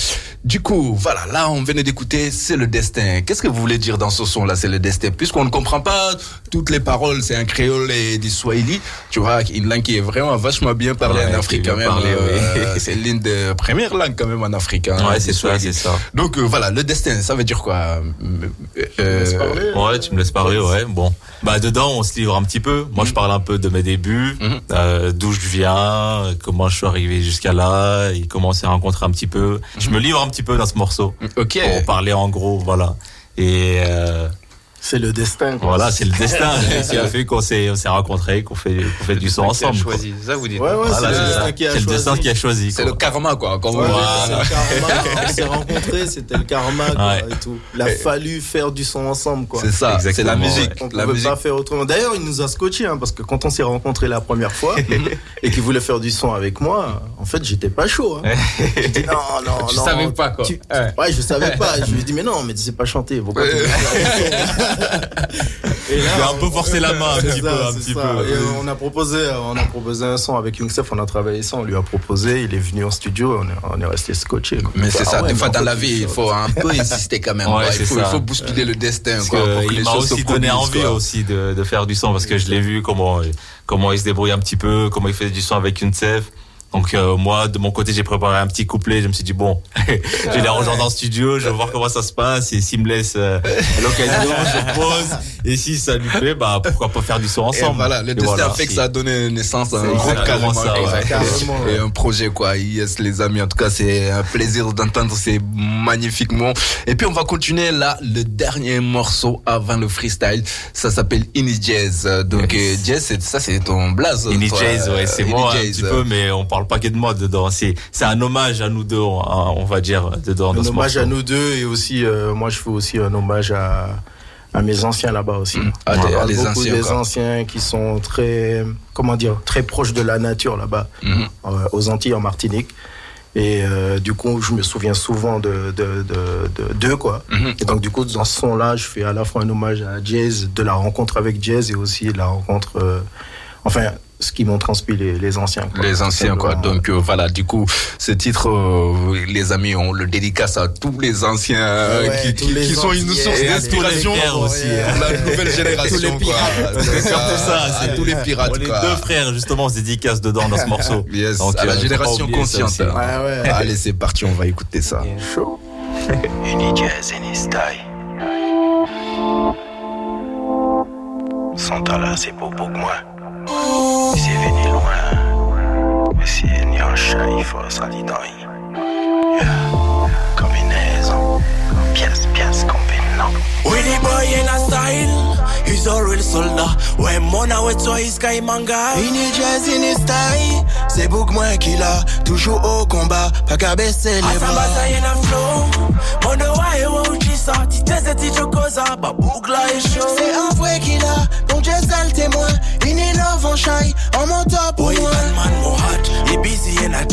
Du coup, voilà, là, on venait d'écouter, c'est le destin. Qu'est-ce que vous voulez dire dans ce son-là, c'est le destin? Puisqu'on ne comprend pas toutes les paroles, c'est un créole et du swahili. Tu vois, une langue qui est vraiment vachement bien parlée Ouais, en Afrique quand même. Euh, oui. c'est l'une des premières langues quand même en Afrique. hein, Ouais, c'est ça, c'est ça. Donc euh, voilà, le destin, ça veut dire quoi Euh, Ouais, tu me laisses parler, ouais. Bon, bah dedans, on se livre un petit peu. Moi, je parle un peu de mes débuts, Mhm. euh, d'où je viens, euh, comment je suis arrivé jusqu'à là, et comment on s'est rencontré un petit peu. Je me livre un petit peu dans ce morceau Ok. pour parler en gros, voilà. Et euh, C'est le destin. quoi. Voilà, c'est le destin qui a fait qu'on s'est on s'est rencontrés, qu'on fait, qu'on fait du son Qui a ensemble. quoi. choisi, ça vous dites. Ouais, ouais, Voilà, c'est le destin qui a C'est le choisi. destin qui a choisi. C'est le karma, quoi. Quand Ouais, c'est le karma. On s'est rencontrés, c'était le karma quoi, Ouais. et tout. Il a fallu faire du son ensemble quoi. C'est ça, c'est la musique. On La pouvait musique. pas faire autrement. D'ailleurs, il nous a scotché hein, parce que quand on s'est rencontrés la première fois et qu'il voulait faire du son avec moi, en fait, j'étais pas chaud. Hein. Dit non, non, Tu non. savais pas, quoi. Tu- Ouais. Je savais pas. Je lui ai dit mais non, mais tu sais pas chanter. Pourquoi Et là, Il a un peu forcé la main, un petit peu, un c'est petit ça. peu. Et on a proposé, on a proposé un son avec Youssef, on a travaillé ça, on lui a proposé, il est venu en studio, on est, on est resté scotché. quoi. Mais c'est Ah ça, ouais, des fois dans la vie, il faut un peu insister quand même. Ouais, quoi. il, faut, il ça. faut bousculer le destin, quoi, pour que que il les m'a aussi donné envie quoi. aussi de, de faire du son parce que je l'ai vu comment comment il se débrouille un petit peu, comment il fait du son avec Youssef. Donc euh, moi de mon côté j'ai préparé un petit couplet, je me suis dit bon, je vais les rejoindre dans le studio, je vais voir comment ça se passe et s'il me laisse euh, l'occasion, je pose et si ça lui plaît bah pourquoi pas faire du son Et ensemble. voilà, le Et destin voilà, fait que ça a donné naissance à un groupe exactement carrément. ça, ouais. Carrément. Et un projet, quoi. Yes, les amis. En tout cas, c'est un plaisir d'entendre ces magnifiques mots. Et puis, on va continuer là, le dernier morceau avant le freestyle. Ça s'appelle Ini Jazz. Donc, Yes. euh, Jazz, ça, c'est ton blaze. Toi, Jazz, ouais, c'est moi un petit peu, mais on parle pas que de moi dedans. C'est, c'est un hommage à nous deux, on, on va dire, dedans. dans Un hommage à nous deux et aussi, euh, moi je fais aussi un hommage à, à mes anciens là-bas aussi. Ah, On parle les beaucoup anciens, des quoi. anciens qui sont très, comment dire, très proches de la nature là-bas, Mhm. euh, aux Antilles, en Martinique. Et euh, du coup, je me souviens souvent de de de de- d'eux quoi. Mhm. Et donc du coup, dans ce son-là, je fais à la fois un hommage à Jazz, de la rencontre avec Jazz et aussi de la rencontre, euh, enfin, ce qui m'ont transmis les, les anciens. Quoi, Les anciens, quoi. Donc, euh, voilà, du coup, ce titre, euh, les amis, on le dédicace à tous les anciens euh, Ouais, qui, qui, les qui sont une source d'inspiration les aussi, pour hein. la nouvelle génération, Tous les pirates. C'est ça, c'est tous les pirates, On quoi. deux frères, justement, on se dédicace dedans dans ce morceau. Yes, Donc, à la euh, génération ça consciente. aussi. hein. Ouais, ouais. Allez, c'est parti, on va écouter ça. Chaud. Uni jazz, style. Là, c'est pour beaucoup moi. C'est venu loin. Mais si il y a un chat, il faut s'allier dans Yeah. Combinaison. Pièce, pièce, combinant. Willy boy in a style, he's a real soldier. When mona wet so his sky manga. Uni jazz, uni style. C'est beaucoup moins qu'il a. Toujours au combat, pas qu'à baisser les bras. Asambata in a flow, mondo wa ewa uchisa. Titeze tichokoza, babugla et show. C'est un vrai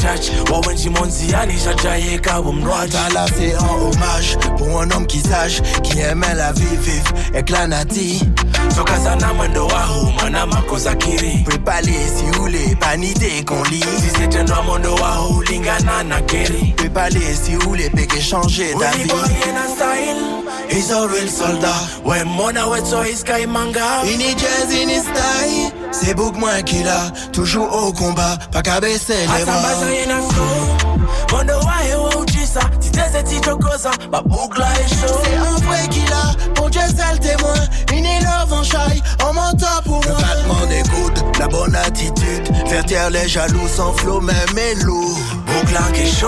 busy in a church. Wa when she monzi ani shajaye ka bumrwaja. Là c'est un hommage pour un homme qui sache, qui aimait la vie vive nati. Sokazana mwendo wa huma na makosa kiri. Préparez si lit. Sisetendwa mondo wa hulingana na keri. Préparez si péquer changer ta vie. In he's a real soldier. When mona wet so his sky manga. Ini jazz, ini style, c'est beaucoup moins qu'il a. Toujours au combat, pas qu'à baisser les bras. Asambaza yena flow Mondo wa ewa uchisa Titeze tichokoza Babugla e show C'est un vrai qu'il a, bon Dieu le témoin. Ini love en shy, en montant pour moi. Le battement des coudes, la bonne attitude. Faire taire les jaloux sans flot, même et lourd. Qui est chaud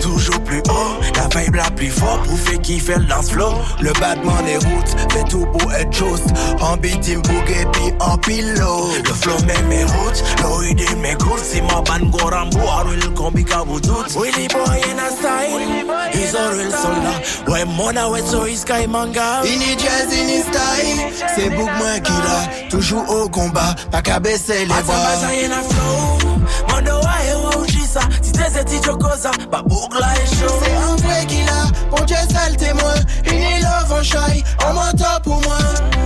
Toujours plus haut La vibe la plus forte Pour faire kiffer le dance flow Le battement des routes fait tout pour être juste. En beat, team bouquet, puis en pilote. Le flow met mes routes L'oïde mes courses Si ma ban gorambo Arul kombi kabutut Willy boy in a style He's a real soldier When mona wet so his sky manga Jazz, ini style, c'est beaucoup moins qu'il a. Toujours au combat, pas qu'à baisser les bras. Asambaza yena flow wa Babugla e show C'est un vrai qu'il a, bon Dieu c'est le témoin. Ini love moi.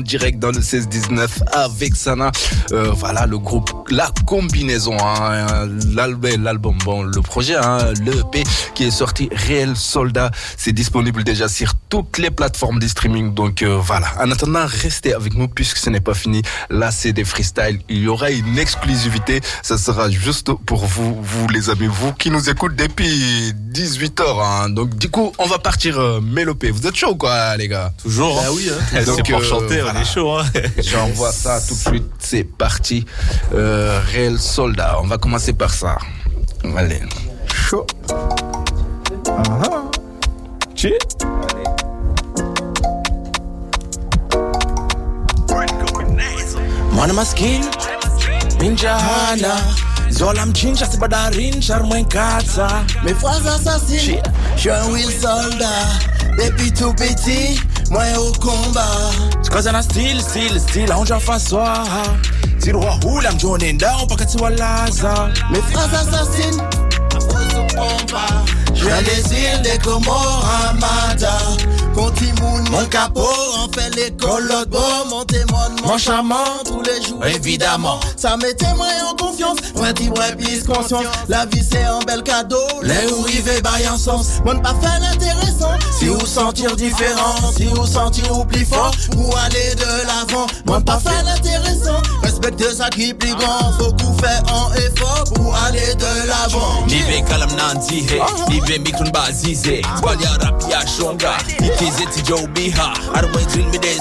Direct dans le 16-19 avec Sana. Euh, voilà le groupe La Combinaison, hein, l'album, l'album, bon, le projet, hein, le EP qui est sorti, Réel Soldat, c'est disponible déjà sur toutes les plateformes de streaming. Donc euh, voilà. En attendant, restez avec nous puisque ce n'est pas fini. Là, c'est des freestyles. Il y aura une exclusivité. Ça sera juste pour vous, vous les amis, vous qui nous écoutez depuis 18 h hein. Donc du coup, on va partir euh, mélopé. Vous êtes chaud ou quoi, les gars? Toujours. Bah oui, hein. Donc, C'est pour euh, chanter, voilà. on est chaud. Hein. J'envoie ça tout de suite. C'est parti. Euh, Réel Soldat. On va commencer par ça. Allez. Chaud. Mwana maskini Minjana Zola mchinja sibadarin charmwenkata Mes phrases assassines, je Depuis tout petit, moi au combat. Sikaza na still still still aonja faswa Tirwa hula mjone ndao pakati walaza Mes phrases assassines, des îles des Comores, Ramada. Contimoun, mon capot, en fait l'école, l'autre beau, mon témoin, mon charmant, tous les jours. Évidemment, ça mettait moi en confiance. Moi, dis moi, plus conscience. La vie, c'est un bel cadeau. Les où river, bail en sens. Mon pas fait l'intéressant. Si vous sentir différent, si vous sentir ou plus fort, pour aller de l'avant. Mon pas fait l'intéressant. Respecte ça qui est plus grand. Faut qu'on fait un effort pour aller de l'avant. kalam rap ya shonga.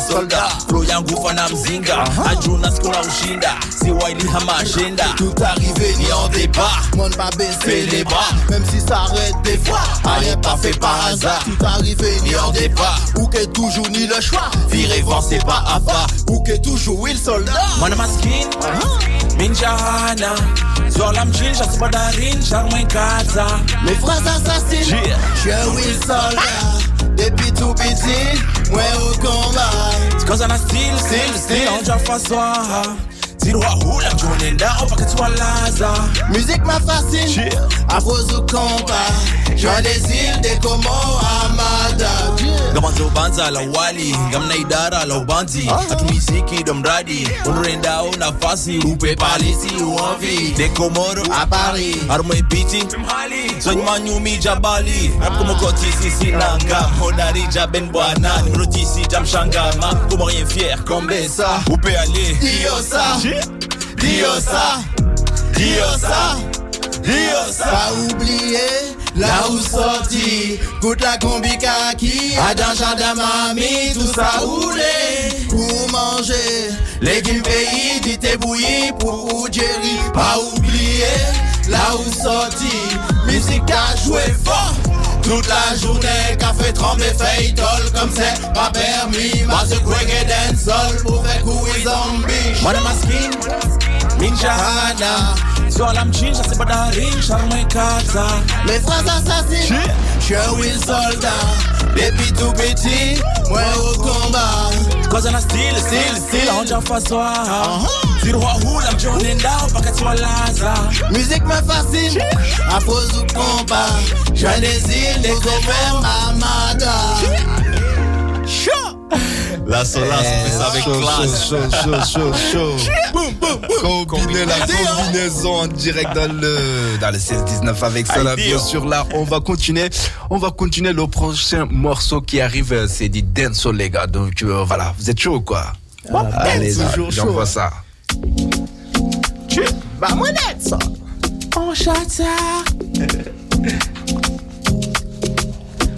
Solda. Yangu fana mzinga. Ajuna ushinda. Siwailiha mashenda Tout arrivé ni en départ, monde pas baisser les bras, même si ça arrête des fois, rien pas fait par hasard. Tout arrivé ni en départ, ou que toujours ni le choix, virer c'est pas à pas, ou que toujours le soldat. mwana maskini minjana zola mchinja sibadarin charmwenkata Mes phrases assassines, Yeah. je suis un Will soldat, depuis tout petit, moi au combat. Sikaza na still still faswa Tirwa hula mjone ndao pakati walaza Musique me fascine, affreuse au combat, je viens des îles des Comores, Amada. gamanzo banza la wali gamna idara la ubanzi hatumisiki ndo mradi unaendao nafasi upe palisi uavi de komoro À Paris, armwe biti zonyumanyumi jabali apkomokotisi sinanga modari jaben bwana rotisi jamshangama komorien fier kombe ça. upe ale Diosa, Diyo sa, diyo sa, diyo sa Pa oubliye, la ou soti Kout la kombi kaki, adan jandamami Tout sa oule, pou manje Legim peyi, dite bouyi, pou ou djeri. Pa oubliye, la ou soti Misika jwe fok Toute la journée, café tremblé, fait idole comme c'est pas permis. Mas de reggae dancehall pour faire courir zombie. mwana maskini minjana zola mchinja sibadarin sharmwekata Mes phrases assassines, je suis un Will soldat. Depuis tout petit, moi au combat. Koza na still still still aonja faswa Zirwa hula mjone ndao pakati walaza Musique me fascine, affreuse au combat. Je îles des Comores, Mamada. La Solas, on fait ça avec chaud, classe. chaud, chaud, chaud, chaud. Combiner la combinaison en direct dans le, dans le 16-19 avec ça, bien sûr, là, on va continuer. On va continuer le prochain morceau qui arrive, c'est du dancehall, les gars. Donc, euh, voilà, vous êtes chaud, quoi? Allez, toujours j'envoie chaud. ça. Chit, ba mwenet sa. An chata.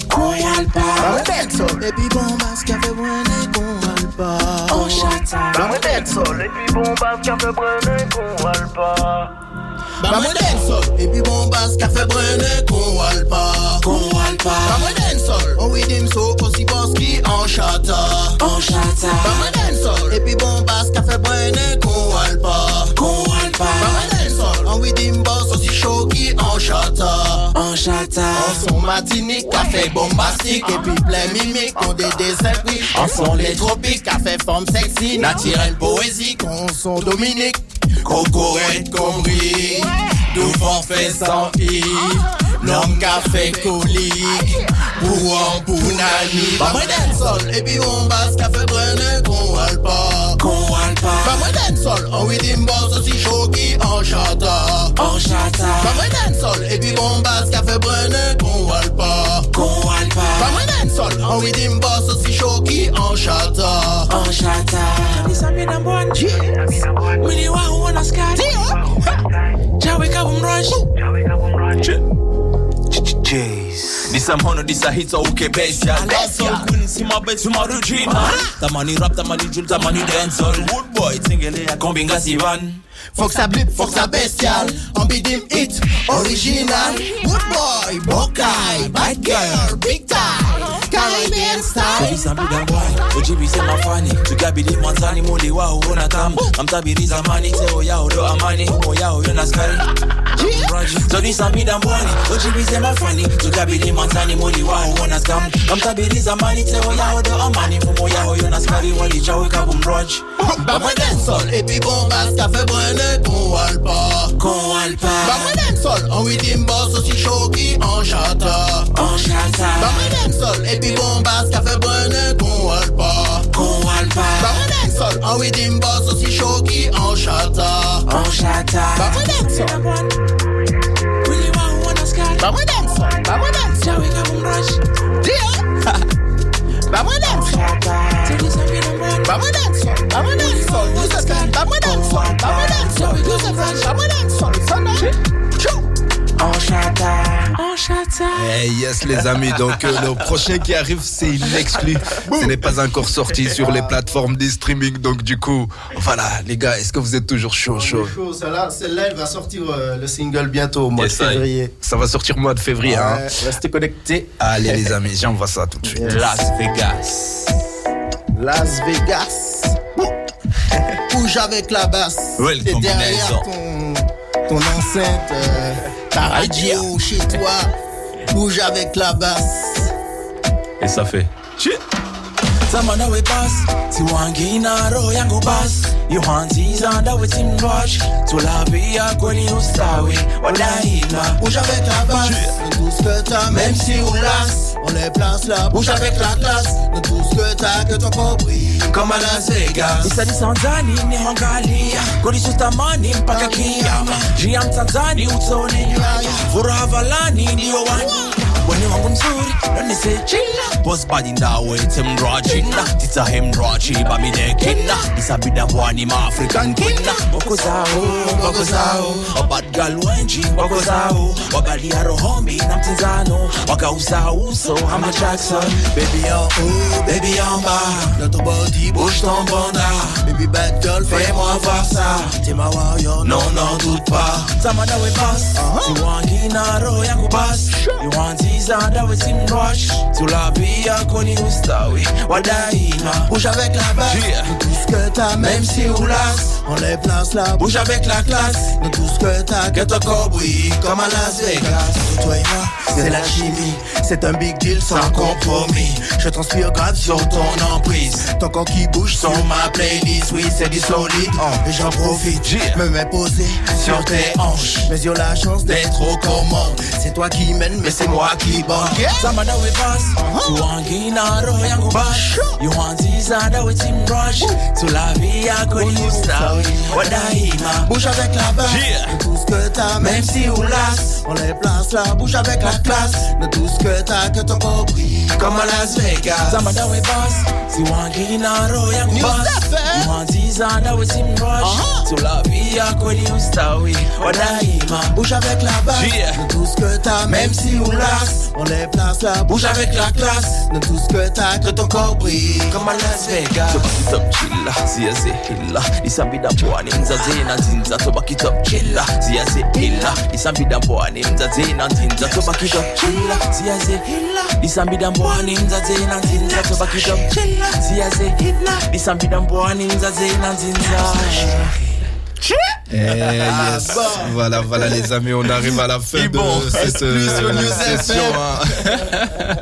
Koy alpa. Ba mwenet sa. Epi bon bas kafe brene kon alpa. An chata. Ba mwenet sa. Epi bon bas kafe brene kon alpa. Net, ça. Et puis, bon, moins qu'on alpa. Qu'on alpa Bah, moi, net, ça. On oui, dim, so, aussi, parce qu'il en chata. On chata net, ça. Et puis, bon, y avait moins qu'on alpa. Qu'on alpa En boss aussi chaud qui en chata On chata En son matinique, café bombastique. Et puis plein mimique, on des dessins pris En son les tropiques, café forme sexy. Naturel poésie, on son Dominique Cocorette D'où forfait sans i. L'homme café colique. Pour pour nani Pas moi dancehall Et puis on basse Café brûle Qu'on wale pas Qu'on pas Pas moi dancehall En rhythm boss aussi chaud qui en chata En chata Pas moi dancehall Et puis on basse Café brûle Qu'on wale pas Qu'on Pas pas moi dancehall En rhythm boss aussi chaud qui en chata En chata Nisambi na mbwani Mwili wao wana skati Chawe kabumrush This a mono, this a hit, so okay, bass, yeah. That's all queen, see my best, my Regina. Tamani rap, tamani drill, tamani dancehall. Wood boy, tingele ya kombinga sivan. Fok sa blip, fok sa bestial Ambidim it, original Good boy, bokay, bad girl, big time Caribbean style Kabisa mbiga mbwani, ujibi sema fani Tukabili mwanzani, muli wao una tamu Amtabiri zamani, teo yao do amani Humo yao yona skari Kabisa mbiga mbwani, ujibi sema fani Tukabili mwanzani, muli wao una skamu Amtabiri zamani, teo yao do amani Humo yao yona skari, walichaweka bumroji kabumroj. Bah moi dancehall et puis bombasse Café brûle qu'on wale pas. Qu'on wale Bah pas. Moi dancehall En rhythm boss aussi chaud qui en chata En chata Bah moi dancehall et puis bombasse Café brûle qu'on wale pas. Qu'on wale Bah pas. Moi dancehall En rhythm boss aussi chaud qui en chata En chata Bah moi dancehall Mwili wao wana skati Bah moi dancehall Bah moi dancehall Chawe kabumrush Dia Bah moi dancehall Nisambi na mbwani Bah moi dancehall Bah moi dancehall Youssef Dancehall dancehall dancehall Sana Chou En chata En chata yes les amis, donc euh, le prochain qui arrive c'est une exclu. Ce n'est pas encore sorti sur les plateformes de streaming, donc du coup, voilà les gars, est-ce que vous êtes toujours chaud chaud? Celle-là, celle-là, elle va sortir euh, le single bientôt au mois Yes, de février. Ça va sortir au mois de février, hein restez connectés. Allez les amis, j'envoie ça tout de suite. Las Vegas. Las Vegas. Bouge avec la basse. Ouais, le Et derrière ton, ton enceinte euh, Ta radio chez toi. Bouge avec la basse. Et ça fait. Zamana we pass, tiwangina roho yangu bas Yohanziza ndawe timrush Tulavia kweli ustawi wadaima Bouge avec la basse. De tout ce que t'as Même si on On les place là Bouge avec la classe. De tout ce que t'as Que ton compris Comme à Las Vegas Isadi Tanzani nihangalia kulisutamani mpaka kiyama Jia mtanzani utone nyaya Furaha valani ndiyo wani Weni wangu mzuri nonise chila Boss body ndawe temrajina Tita hemraji bamidekina Isabida wani ma African kina Wako zao, wako zao Bad girl wenji wako zao Wagalia rohombi na mtinzano Wakauza uso ama Jackson. Baby en haut, baby en bas Dans ton body, bouge ton banda Baby bad girl, fais-moi voir ça T'es ma warrior, non, n'en doute pas Zamana we pass. Tiwangina roho yangu bas Yuanziza dawe simrush Tulavia koni ustawi wadaima Bouge avec la basse Yeah. Tout ce que t'as Même si on lasse. On les place là Bouge avec la classe. De tout ce que t'as Que ton corps brille Comme à Las Vegas. Toi et moi, c'est la chimie. C'est un big deal sans compromis. Je transpire grave sur ton emprise. Ton corps qui bouge sur ma playlist. Oui, c'est du solide Et j'en profite. Me mets posé sur tes hanches. Mais j'ai la chance d'être aux commandes. C'est toi qui mène mais c'est moi qui roho yangu dawe ustawi wadaima Bouge avec la basse. Yeah. Tout ce que t'as Même si lasse. On les place là Bouge avec la classe De tout ce que t'as Que ton corps brille Comme à Las Vegas. Zamana we pass. Tiwangina roho yangu bas Yusufe. Yuanziza dawe simrush Tulavia koni ustawi wadaima Bouge avec la basse. Yeah. De tout ce que t'as Même si on lasse On les place là Bouge avec la classe. De tout ce que t'as Que ton corps brille Comme à Las Vegas. Tobakitop chilla siyazehilla isambida mpwani mzazena nzinza tobakitop chilla siyazehilla isambida mpwani mzazena nzinza tobakitop chilla siyazehilla isambida mpwani mzazena nzinza tobakitop chilla siyazehilla isambida mpwani mzazena nzinza Eh, yes. Voilà, voilà les amis, on arrive à la fin de cette euh, session. hein.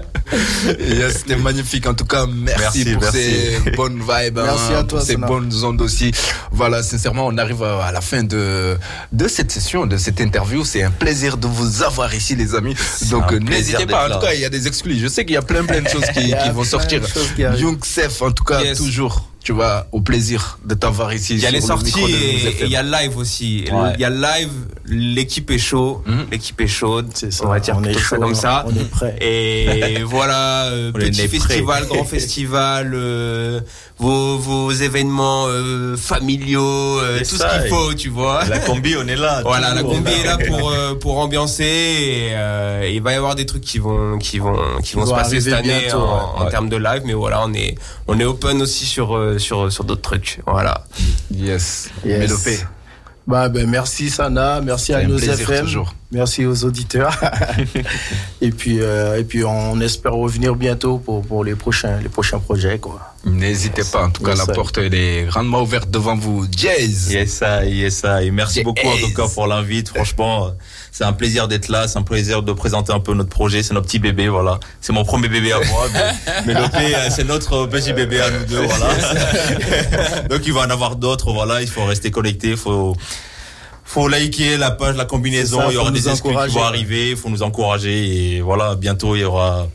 Yes, C'était magnifique. En tout cas, merci, Merci, pour merci. ces bonnes vibes, Merci hein, à toi, pour ces bonnes ondes aussi. Voilà, sincèrement, on arrive à à la fin de de cette session, de cette interview. C'est un plaisir de vous avoir ici, les amis. Donc, euh, n'hésitez pas. En tout cas, il y a des exclus. Je sais qu'il y a plein, plein de choses qui, vont sortir. de choses qui arrivent. Young Sef, en tout cas, Yes. toujours. Tu vois, au plaisir de t'avoir ici. Il y a les le sorties et il y a le live aussi. Ouais. Il y a le live, l'équipe est chaud, Mhm. l'équipe est chaude, ça, on va dire on est ça comme ça. on est prêt. Et voilà, euh, petit né prêt. festival, grand festival, euh, vos, vos événements euh, familiaux, euh, tout ça, ce qu'il faut, tu vois. La combi, on est là. Voilà, la combi est là pour pour ambiancer. Et, il va y avoir des trucs qui vont qui vont qui vont vont se passer cette année bientôt, en, en ouais. termes de live. Mais voilà, on est on est open aussi sur euh, sur sur d'autres trucs. Voilà. Yes. Yes. Mélopé. Bah, ben, merci Sana, merci à nos FM, toujours. merci aux auditeurs. et puis, euh, et puis, on espère revenir bientôt pour, pour les prochains, les prochains projets, quoi. N'hésitez pas. En tout cas, Yes, la porte elle est grandement ouverte devant vous. Jazz. Yes, ça, yes, ça. Et merci Yes. beaucoup, en tout cas, pour l'invite. Franchement, euh, c'est un plaisir d'être là. C'est un plaisir de présenter un peu notre projet. C'est notre petit bébé, voilà. C'est mon premier bébé à moi. mais, mais le euh, c'est notre petit bébé à nous deux, voilà. Donc, il va en avoir d'autres, voilà. Il faut rester connecté. Il faut, faut liker la page, la combinaison. Ça, il y aura des exclus qui vont arriver. Il faut nous encourager. Et voilà, bientôt, il y aura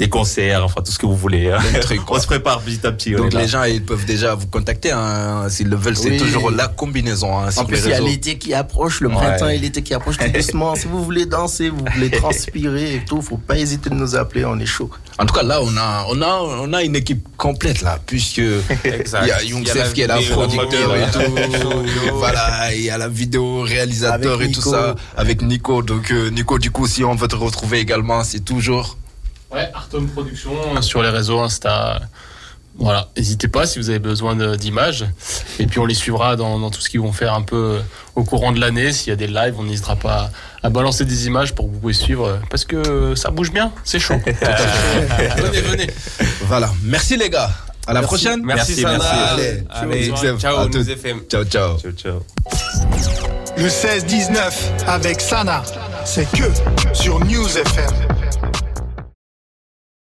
des concerts, enfin, tout ce que vous voulez. hein. Trucs, On se prépare petit à petit. on Donc les gens ils peuvent déjà vous contacter hein, s'ils le veulent. C'est Oui. toujours la combinaison hein, En plus, il y a l'été qui approche, le Ouais. printemps et l'été qui approche tout doucement. si vous voulez danser, vous voulez transpirer et tout, faut pas hésiter de nous appeler, on est chaud. En tout cas là on a on a on a une équipe complète là puisque il y a Young Il y a Sef la qui est là producteur et la tout. voilà il y a la vidéo réalisateur Avec et tout Nico. ça avec Nico. Donc euh, Nico du coup si on veut te retrouver également c'est toujours Ouais, Artom Production euh, sur les réseaux Insta. Voilà, n'hésitez pas si vous avez besoin d'images. Et puis on les suivra dans, dans tout ce qu'ils vont faire un peu euh, au courant de l'année. S'il y a des lives, on n'hésitera pas à, à balancer des images pour que vous puissiez suivre. euh, Parce que ça bouge bien, c'est chaud. venez, venez. voilà. Merci les gars. À la Merci. prochaine. Merci, Merci. Allez, ciao, à nous. FM. Ciao ciao. Ciao, ciao. Le 16-19 avec Sana, c'est que sur News FM.